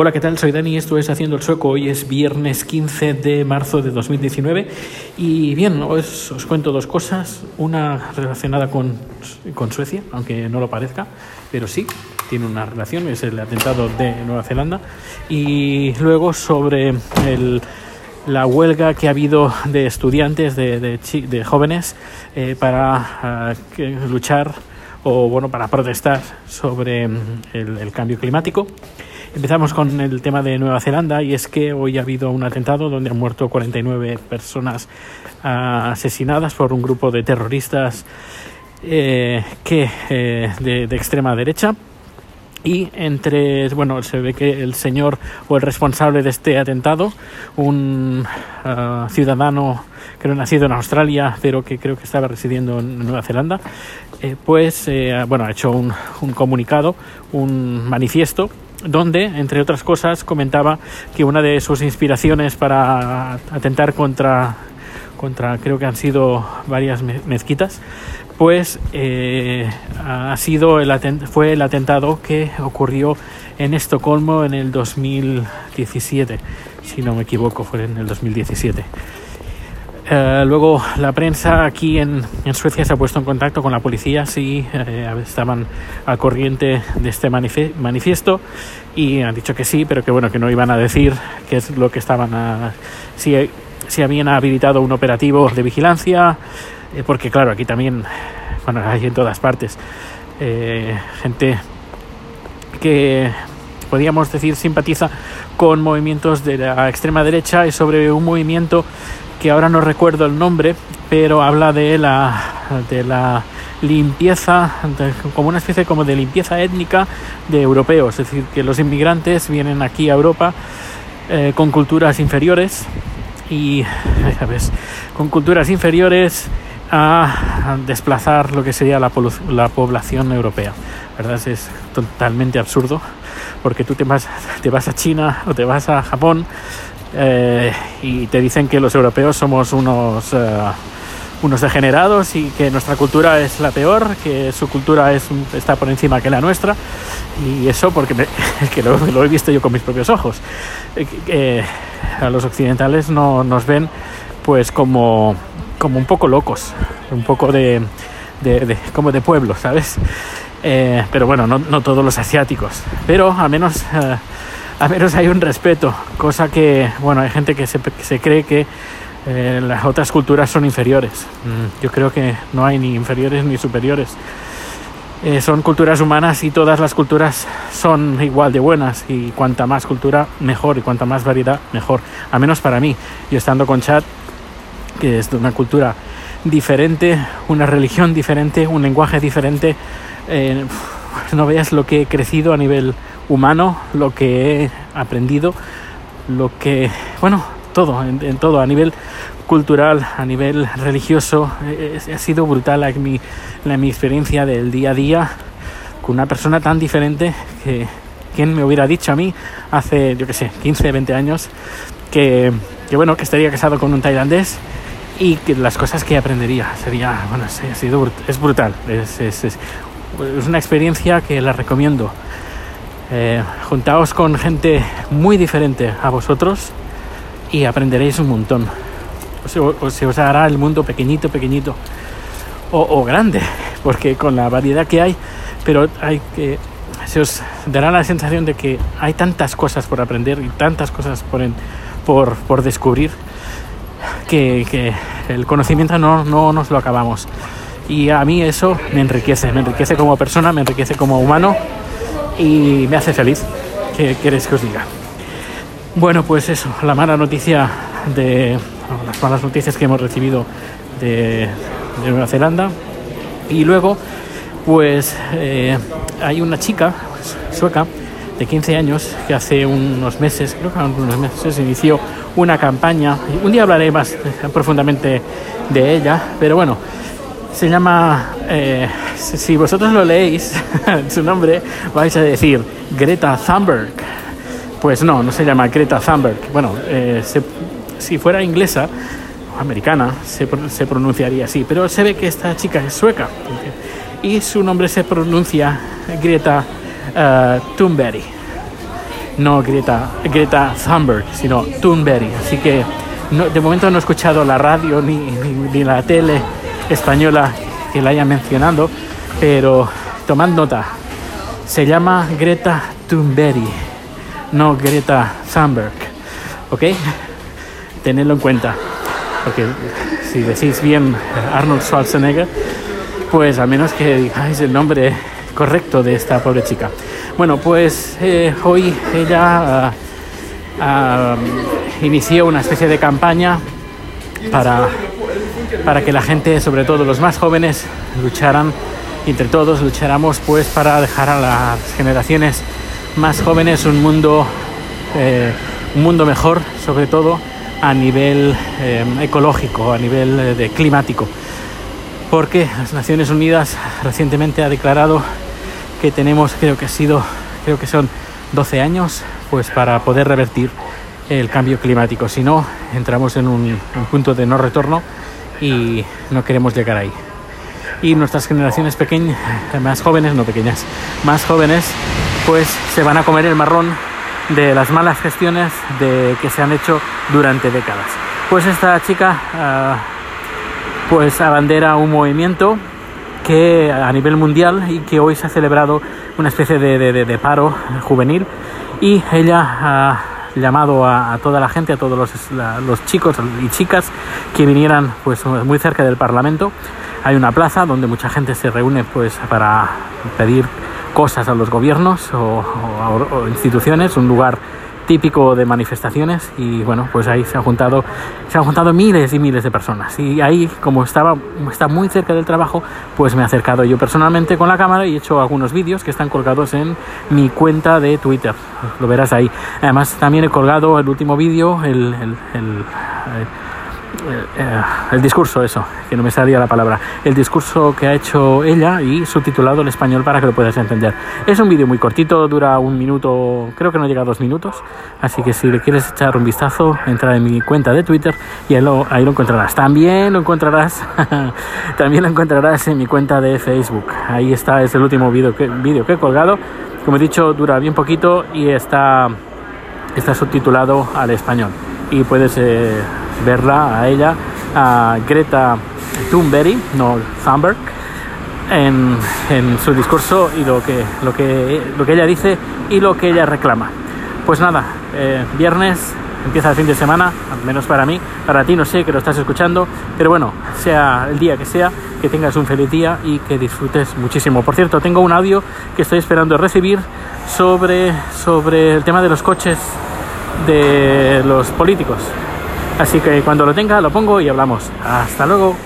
Hola, ¿qué tal? Soy Dani, esto es Haciendo el Sueco. Hoy es viernes 15 de marzo de 2019 y bien, os, os cuento dos cosas. Una relacionada con, con, Suecia, aunque no lo parezca, pero sí, tiene una relación, es el atentado de Nueva Zelanda. Y luego sobre el, la huelga que ha habido de estudiantes, de, de, de jóvenes, eh, para uh, luchar o bueno, para protestar sobre el, el cambio climático. Empezamos con el tema de Nueva Zelanda y es que hoy ha habido un atentado donde han muerto 49 personas uh, asesinadas por un grupo de terroristas eh, que, eh, de, extrema derecha. Y entre, bueno, se ve que el señor o el responsable de este atentado, un uh, ciudadano creo nacido en Australia, pero que creo que estaba residiendo en Nueva Zelanda, eh, pues, bueno, ha hecho un comunicado, un manifiesto donde, entre otras cosas, comentaba que una de sus inspiraciones para atentar contra, contra creo que han sido varias mezquitas, pues eh, ha sido el fue el atentado que ocurrió en Estocolmo en el 2017, si no me equivoco, fue en el 2017. Uh, luego la prensa aquí en, Suecia se ha puesto en contacto con la policía si eh, estaban al corriente de este manifiesto y han dicho que sí, pero que bueno que no iban a decir qué es lo que estaban si, si habían habilitado un operativo de vigilancia, eh, porque claro aquí también bueno hay en todas partes eh, gente que podríamos decir simpatiza con movimientos de la extrema derecha y sobre un movimiento que ahora no recuerdo el nombre, pero habla de la, de la limpieza, como una especie como de limpieza étnica de europeos, es decir, que los inmigrantes vienen aquí a Europa eh, con culturas inferiores y, ¿sabes? con culturas inferiores a desplazar lo que sería la, la población europea. ¿Verdad? Es totalmente absurdo porque tú te vas, te vas a China o te vas a Japón eh, y te dicen que los europeos somos unos, uh, unos degenerados y que nuestra cultura es la peor, que su cultura es, está por encima que la nuestra. Y eso porque que lo, he visto yo con mis propios ojos. Eh, eh, a los occidentales no, nos ven pues como, como un poco locos, un poco de, de, de como de pueblo, ¿sabes? Eh, pero bueno, no, no, todos los asiáticos. Pero al menos a menos hay un respeto, cosa que, bueno, hay gente que se, que se cree que eh, las otras culturas son inferiores. Mm, yo creo que no hay ni inferiores ni superiores. Eh, son culturas humanas y todas las culturas son igual de buenas y cuanta más cultura mejor y cuanta más variedad mejor, a menos para mí. Yo estando con Chad, que es de una cultura diferente, una religión diferente, un lenguaje diferente, eh, no veas lo que he crecido a nivel humano, lo que he aprendido, lo que, bueno, todo, en, todo, a nivel cultural, a nivel religioso, eh, ha sido brutal la, mi, la, mi experiencia del día a día con una persona tan diferente que, ¿quién me hubiera dicho a mí hace, yo qué sé, 15, 20 años que, que, bueno, que estaría casado con un tailandés y las cosas que aprendería sería, bueno, ha sido, es brutal, es, es, es, es una experiencia que la recomiendo. Eh, juntaos con gente muy diferente a vosotros y aprenderéis un montón. O se, o se os hará el mundo pequeñito, pequeñito o, o, grande, porque con la variedad que hay, pero hay que se os dará la sensación de que hay tantas cosas por aprender y tantas cosas por, en, por, por descubrir que, el conocimiento no, no nos lo acabamos. Y a mí eso me enriquece, me enriquece como persona, me enriquece como humano y me hace feliz. ¿Qué queréis que os diga? Bueno, pues eso, la mala noticia de las malas noticias que hemos recibido de, de Nueva Zelanda. Y luego, pues eh, hay una chica sueca de 15 años que hace unos meses, creo que unos meses, inició una campaña. Un día hablaré más profundamente de ella, pero bueno, se llama, eh, si vosotros lo leéis, su nombre, vais a decir Greta Thunberg. Pues no, no se llama Greta Thunberg. Bueno, eh, si fuera inglesa o americana, se, se, pronunciaría así. Pero se ve que esta chica es sueca. Y su nombre se pronuncia Greta uh, Thunberg. no Greta, Greta Thunberg, sino Thunberg. Así que de momento no he escuchado la radio ni, ni, la tele española que la haya mencionado, pero tomad nota, se llama Greta Thunberg, no Greta Thunberg, ¿ok? Tenedlo en cuenta, porque si decís bien Arnold Schwarzenegger, pues a menos que digáis el nombre correcto de esta pobre chica. Bueno, pues eh, hoy ella uh, inició una especie de campaña para, para que la gente, sobre todo los más jóvenes, lucharan, entre todos lucháramos pues para dejar a las generaciones más jóvenes un mundo, eh, un mundo mejor, sobre todo a nivel ecológico, a nivel de climático porque las Naciones Unidas recientemente ha declarado que tenemos, creo que ha sido, creo que son 12 años, pues para poder revertir el cambio climático. Si no, entramos en un, punto de no retorno y no queremos llegar ahí. Y nuestras generaciones pequeñas, más jóvenes, no pequeñas, más jóvenes, pues se van a comer el marrón de las malas gestiones de, que se han hecho durante décadas. Pues esta chica uh, pues abandera un movimiento que a nivel mundial y que hoy se ha celebrado una especie de, paro juvenil y ella ha llamado a, toda la gente, a todos los, chicos y chicas que vinieran pues muy cerca del Parlamento. Hay una plaza donde mucha gente se reúne pues para pedir cosas a los gobiernos o, o instituciones, un lugar típico de manifestaciones y bueno, pues ahí se han juntado, se han juntado miles y miles de personas. Y ahí, como estaba, está muy cerca del trabajo, pues me he acercado yo personalmente con la cámara y he hecho algunos vídeos que están colgados en mi cuenta de Twitter. Lo verás ahí. Además, también he colgado el último vídeo, el, el eh, eh, el discurso, eso, que no me salía la palabra, el discurso que ha hecho ella y subtitulado en español para que lo puedas entender. Es un vídeo muy cortito, dura un minuto, creo que no llega a dos minutos, así que si le quieres echar un vistazo, entra en mi cuenta de Twitter y ahí lo, ahí lo encontrarás. También lo encontrarás, también lo encontrarás en mi cuenta de Facebook. Ahí está, es el último vídeo que, que he colgado. Como he dicho, dura bien poquito y está, está subtitulado al español. Y puedes... Eh, verla a ella, a Greta Thunberg, no Thunberg, en, su discurso y lo que, lo, que, lo que ella dice y lo que ella reclama. Pues nada, eh, viernes empieza el fin de semana, al menos para mí, para ti no sé que lo estás escuchando, pero bueno, sea el día que sea, que tengas un feliz día y que disfrutes muchísimo. Por cierto, tengo un audio que estoy esperando recibir sobre, sobre el tema de los coches de los políticos. Así que cuando lo tenga lo pongo y hablamos. Hasta luego.